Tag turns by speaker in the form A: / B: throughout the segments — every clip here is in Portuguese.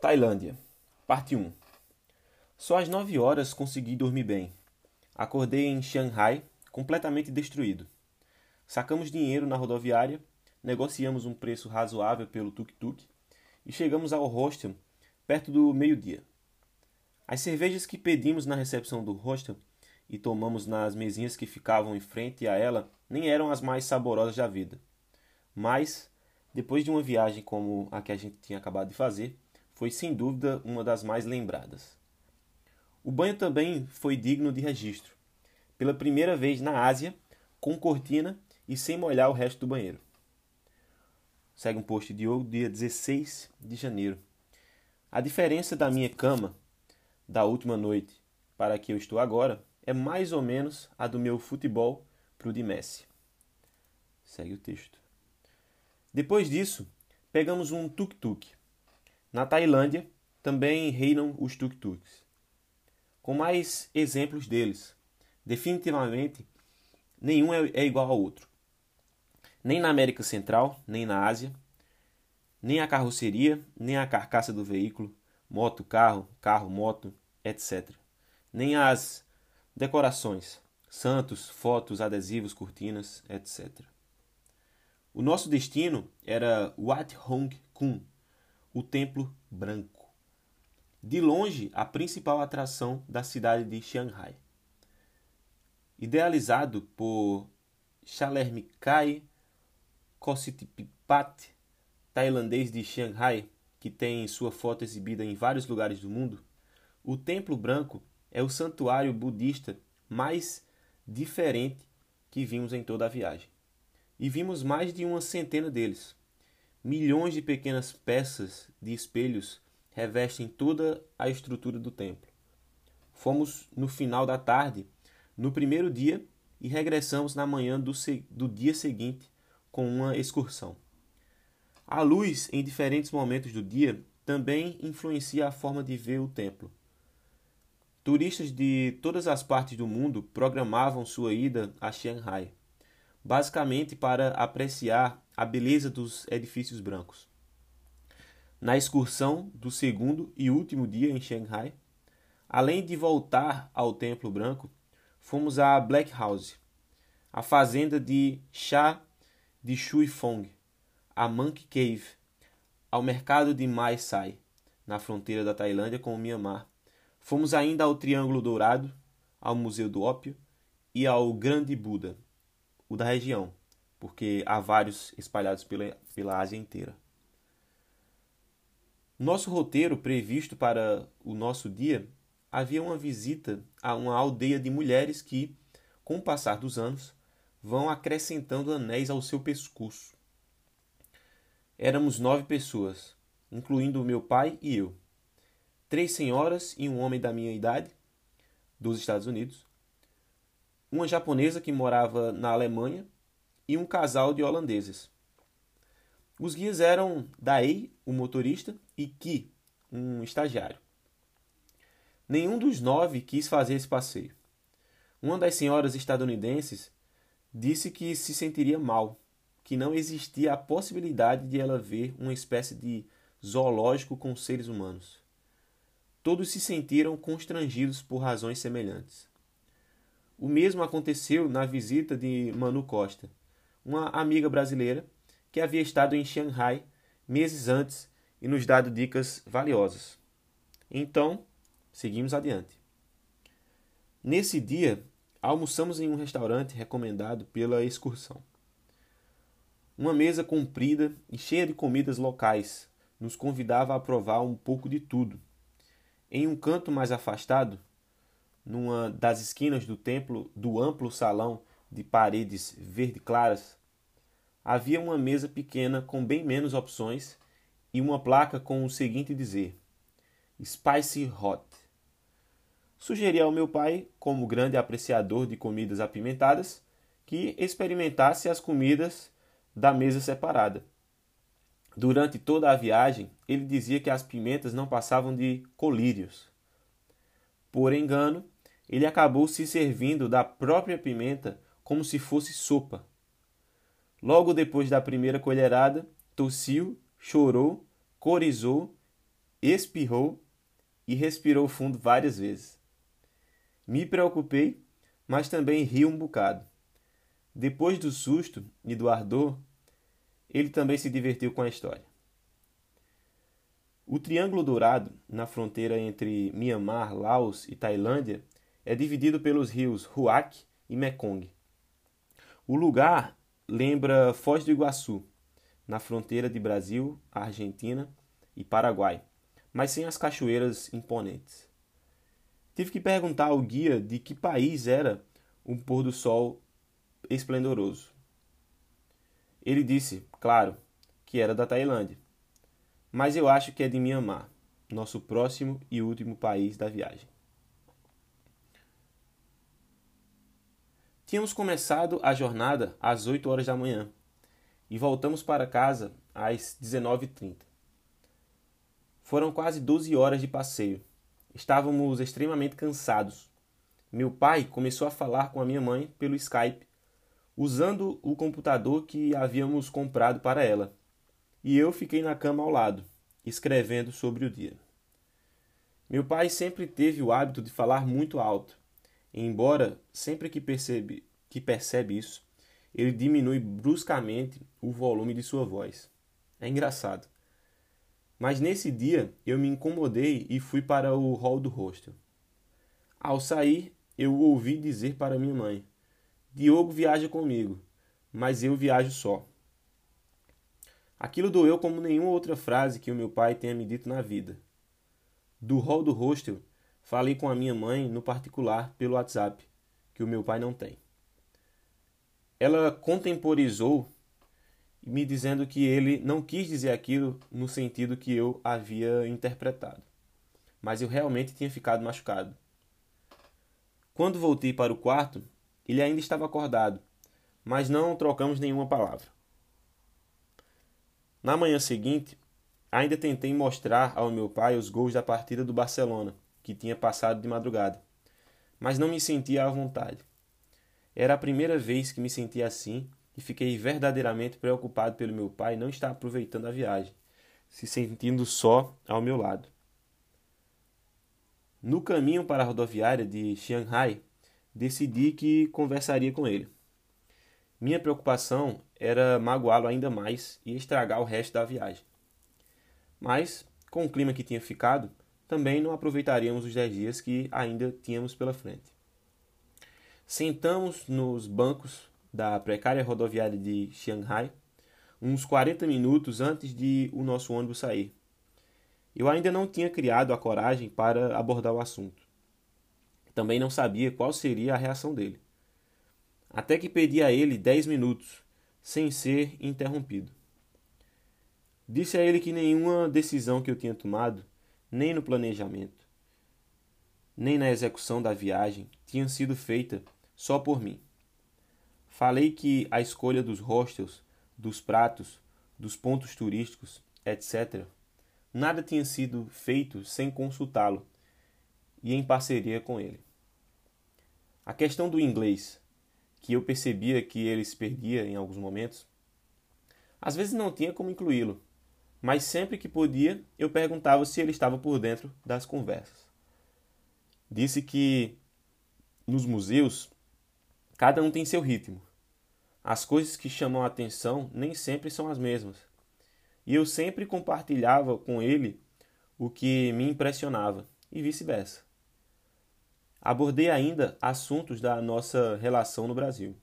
A: Tailândia, parte 1. Só às 9 horas consegui dormir bem. Acordei em Shanghai, completamente destruído. Sacamos dinheiro na rodoviária, negociamos um preço razoável pelo tuk-tuk e chegamos ao hostel perto do meio-dia. As cervejas que pedimos na recepção do hostel e tomamos nas mesinhas que ficavam em frente a ela nem eram as mais saborosas da vida. Mas, depois de uma viagem como a que a gente tinha acabado de fazer, foi sem dúvida uma das mais lembradas. O banho também foi digno de registro. Pela primeira vez na Ásia, com cortina e sem molhar o resto do banheiro. Segue um post de Diogo, dia 16 de janeiro. A diferença da minha cama da última noite para a que eu estou agora é mais ou menos a do meu futebol para o de Messi. Segue o texto. Depois disso, pegamos um tuk-tuk na Tailândia também reinam os tuk-tuks. Com mais exemplos deles. Definitivamente, nenhum é, é igual ao outro. Nem na América Central, nem na Ásia, nem a carroceria, nem a carcaça do veículo, moto, carro, carro, moto, etc. Nem as decorações, santos, fotos, adesivos, cortinas, etc. O nosso destino era Wat Hong Kong, o Templo Branco. De longe, a principal atração da cidade de Shanghai. Idealizado por Chalermikai Kositpipat, tailandês de Shanghai, que tem sua foto exibida em vários lugares do mundo, o Templo Branco é o santuário budista mais diferente que vimos em toda a viagem. E vimos mais de uma centena deles. Milhões de pequenas peças de espelhos revestem toda a estrutura do templo. Fomos no final da tarde, no primeiro dia, e regressamos na manhã do, do dia seguinte com uma excursão. A luz, em diferentes momentos do dia, também influencia a forma de ver o templo. Turistas de todas as partes do mundo programavam sua ida a Shanghai basicamente para apreciar a beleza dos edifícios brancos. Na excursão do segundo e último dia em Shanghai, além de voltar ao Templo Branco, fomos à Black House, a fazenda de chá de Shuifong, a Monkey Cave, ao mercado de Mai Sai, na fronteira da Tailândia com o Myanmar. Fomos ainda ao Triângulo Dourado, ao Museu do Ópio e ao Grande Buda o da região, porque há vários espalhados pela, pela Ásia inteira. Nosso roteiro previsto para o nosso dia havia uma visita a uma aldeia de mulheres que, com o passar dos anos, vão acrescentando anéis ao seu pescoço. Éramos nove pessoas, incluindo meu pai e eu. Três senhoras e um homem da minha idade, dos Estados Unidos, uma japonesa que morava na Alemanha e um casal de holandeses. Os guias eram Daei, o motorista, e Ki, um estagiário. Nenhum dos nove quis fazer esse passeio. Uma das senhoras estadunidenses disse que se sentiria mal, que não existia a possibilidade de ela ver uma espécie de zoológico com seres humanos. Todos se sentiram constrangidos por razões semelhantes. O mesmo aconteceu na visita de Manu Costa, uma amiga brasileira que havia estado em Shanghai meses antes e nos dado dicas valiosas. Então, seguimos adiante. Nesse dia, almoçamos em um restaurante recomendado pela excursão. Uma mesa comprida e cheia de comidas locais nos convidava a provar um pouco de tudo. Em um canto mais afastado, numa das esquinas do templo do amplo salão de paredes verde claras, havia uma mesa pequena com bem menos opções e uma placa com o seguinte dizer: Spicy Hot. Sugeri ao meu pai, como grande apreciador de comidas apimentadas, que experimentasse as comidas da mesa separada. Durante toda a viagem, ele dizia que as pimentas não passavam de colírios. Por engano, ele acabou se servindo da própria pimenta como se fosse sopa. Logo depois da primeira colherada, tossiu, chorou, corizou espirrou e respirou fundo várias vezes. Me preocupei, mas também ri um bocado. Depois do susto e do ardor, ele também se divertiu com a história. O Triângulo Dourado, na fronteira entre Myanmar, Laos e Tailândia, é dividido pelos rios Huac e Mekong. O lugar lembra Foz do Iguaçu, na fronteira de Brasil, Argentina e Paraguai, mas sem as cachoeiras imponentes. Tive que perguntar ao guia de que país era um pôr do sol esplendoroso. Ele disse, claro, que era da Tailândia, mas eu acho que é de Myanmar, nosso próximo e último país da viagem. Tínhamos começado a jornada às 8 horas da manhã e voltamos para casa às 19h30. Foram quase 12 horas de passeio. Estávamos extremamente cansados. Meu pai começou a falar com a minha mãe pelo Skype usando o computador que havíamos comprado para ela, e eu fiquei na cama ao lado, escrevendo sobre o dia. Meu pai sempre teve o hábito de falar muito alto, embora sempre que percebe, que percebe isso, ele diminui bruscamente o volume de sua voz. É engraçado. Mas nesse dia eu me incomodei e fui para o hall do hostel. Ao sair, eu ouvi dizer para minha mãe: Diogo viaja comigo, mas eu viajo só. Aquilo doeu como nenhuma outra frase que o meu pai tenha me dito na vida. Do hall do hostel, falei com a minha mãe no particular pelo WhatsApp, que o meu pai não tem. Ela contemporizou me dizendo que ele não quis dizer aquilo no sentido que eu havia interpretado, mas eu realmente tinha ficado machucado. Quando voltei para o quarto, ele ainda estava acordado, mas não trocamos nenhuma palavra. Na manhã seguinte, ainda tentei mostrar ao meu pai os gols da partida do Barcelona, que tinha passado de madrugada, mas não me sentia à vontade. Era a primeira vez que me sentia assim e fiquei verdadeiramente preocupado pelo meu pai não estar aproveitando a viagem, se sentindo só ao meu lado. No caminho para a rodoviária de Shanghai, decidi que conversaria com ele. Minha preocupação era magoá-lo ainda mais e estragar o resto da viagem. Mas, com o clima que tinha ficado, também não aproveitaríamos os dez dias que ainda tínhamos pela frente. Sentamos nos bancos da precária rodoviária de Shanghai uns 40 minutos antes de o nosso ônibus sair. Eu ainda não tinha criado a coragem para abordar o assunto. Também não sabia qual seria a reação dele. Até que pedi a ele dez minutos, sem ser interrompido. Disse a ele que nenhuma decisão que eu tinha tomado, nem no planejamento, nem na execução da viagem, tinha sido feita só por mim. Falei que a escolha dos hostels, dos pratos, dos pontos turísticos, etc., nada tinha sido feito sem consultá-lo e em parceria com ele. A questão do inglês, que eu percebia que ele se perdia em alguns momentos, às vezes não tinha como incluí-lo, mas sempre que podia eu perguntava se ele estava por dentro das conversas. Disse que nos museus cada um tem seu ritmo. As coisas que chamam a atenção nem sempre são as mesmas. E eu sempre compartilhava com ele o que me impressionava e vice-versa. Abordei ainda assuntos da nossa relação no Brasil,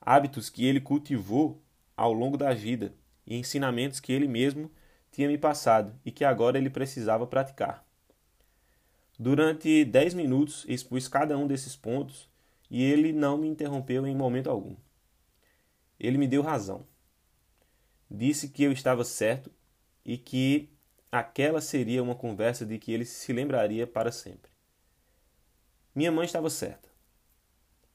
A: hábitos que ele cultivou ao longo da vida e ensinamentos que ele mesmo tinha me passado e que agora ele precisava praticar. Durante dez minutos expus cada um desses pontos e ele não me interrompeu em momento algum. Ele me deu razão. Disse que eu estava certo e que aquela seria uma conversa de que ele se lembraria para sempre. Minha mãe estava certa.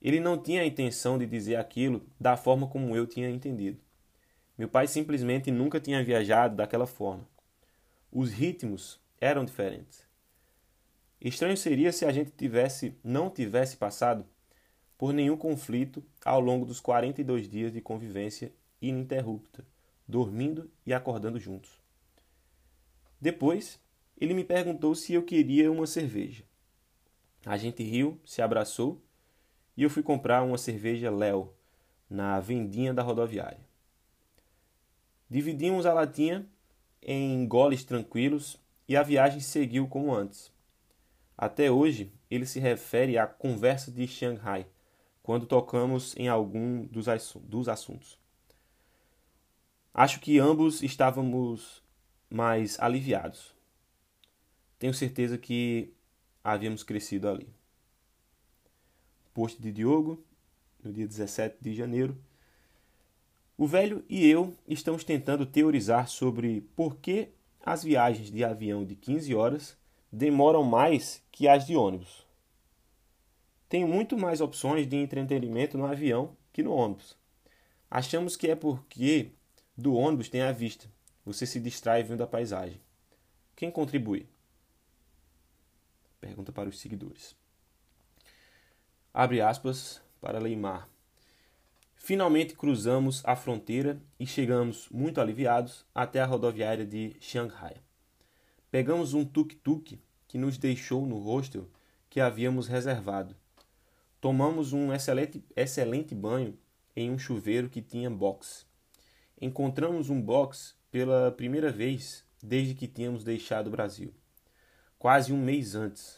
A: Ele não tinha a intenção de dizer aquilo da forma como eu tinha entendido. Meu pai simplesmente nunca tinha viajado daquela forma. Os ritmos eram diferentes. Estranho seria se a gente tivesse, não tivesse passado por nenhum conflito ao longo dos 42 dias de convivência ininterrupta, dormindo e acordando juntos. Depois, ele me perguntou se eu queria uma cerveja. A gente riu, se abraçou e eu fui comprar uma cerveja Léo na vendinha da rodoviária. Dividimos a latinha em goles tranquilos e a viagem seguiu como antes. Até hoje, ele se refere à conversa de Shanghai, quando tocamos em algum dos, dos assuntos. Acho que ambos estávamos mais aliviados. Tenho certeza que havíamos crescido ali. Post de Diogo, no dia 17 de janeiro. O velho e eu estamos tentando teorizar sobre por que as viagens de avião de 15 horas demoram mais que as de ônibus. Tem muito mais opções de entretenimento no avião que no ônibus. Achamos que é porque do ônibus tem a vista. Você se distrai vendo a paisagem. Quem contribui? Pergunta para os seguidores. Abre aspas para Leimar. Finalmente cruzamos a fronteira e chegamos, muito aliviados, até a rodoviária de Shanghai. Pegamos um tuk-tuk que nos deixou no hostel que havíamos reservado. Tomamos um excelente, excelente banho em um chuveiro que tinha box. Encontramos um box pela primeira vez desde que tínhamos deixado o Brasil, quase um mês antes.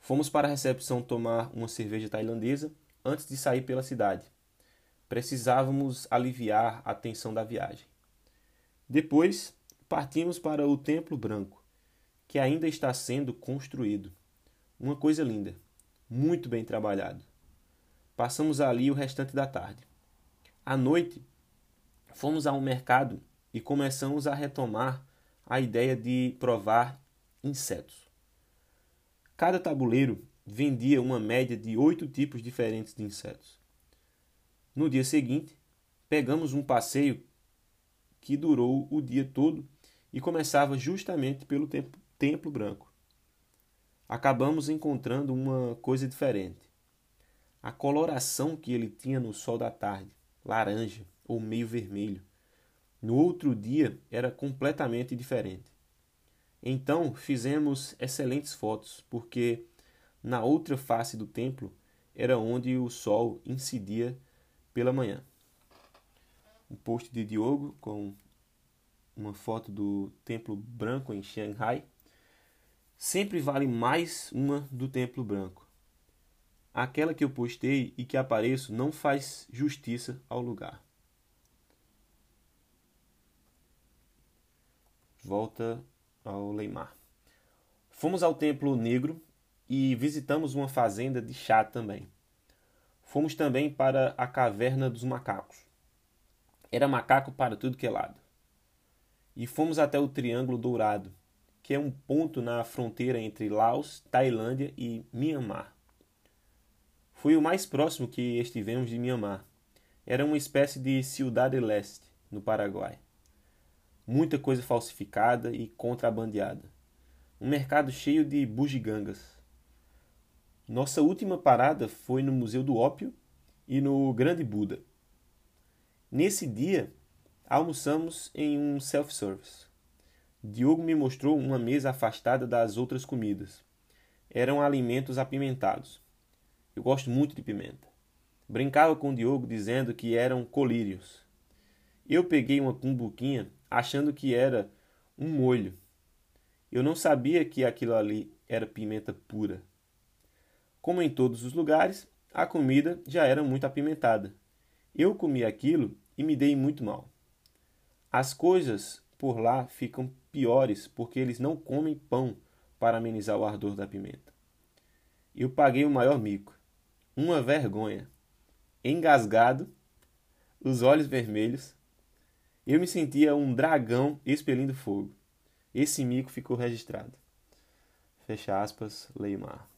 A: Fomos para a recepção tomar uma cerveja tailandesa antes de sair pela cidade precisávamos aliviar a tensão da viagem. Depois, partimos para o Templo Branco, que ainda está sendo construído. Uma coisa linda, muito bem trabalhado. Passamos ali o restante da tarde. À noite, fomos a um mercado e começamos a retomar a ideia de provar insetos. Cada tabuleiro vendia uma média de oito tipos diferentes de insetos. No dia seguinte, pegamos um passeio que durou o dia todo e começava justamente pelo Templo Branco. Acabamos encontrando uma coisa diferente. A coloração que ele tinha no sol da tarde, laranja ou meio vermelho, no outro dia era completamente diferente. Então fizemos excelentes fotos, porque na outra face do templo era onde o sol incidia pela manhã. Um post de Diogo com uma foto do Templo Branco em Xangai. Sempre vale mais uma do Templo Branco. Aquela que eu postei e que apareço não faz justiça ao lugar. Volta ao Leimar. Fomos ao Templo Negro e visitamos uma fazenda de chá também. Fomos também para a caverna dos macacos. Era macaco para tudo que é lado. E fomos até o Triângulo Dourado, que é um ponto na fronteira entre Laos, Tailândia e Myanmar. Foi o mais próximo que estivemos de Myanmar. Era uma espécie de Ciudad del Este, no Paraguai. Muita coisa falsificada e contrabandeada. Um mercado cheio de bugigangas nossa última parada foi no Museu do Ópio e no Grande Buda. Nesse dia, almoçamos em um self-service. Diogo me mostrou uma mesa afastada das outras comidas. Eram alimentos apimentados. Eu gosto muito de pimenta. Brincava com Diogo dizendo que eram colírios. Eu peguei uma cumbuquinha achando que era um molho. Eu não sabia que aquilo ali era pimenta pura. Como em todos os lugares, a comida já era muito apimentada. Eu comi aquilo e me dei muito mal. As coisas por lá ficam piores porque eles não comem pão para amenizar o ardor da pimenta. Eu paguei o maior mico. Uma vergonha. Engasgado, os olhos vermelhos, eu me sentia um dragão expelindo fogo. Esse mico ficou registrado. Fecha aspas, Leimar.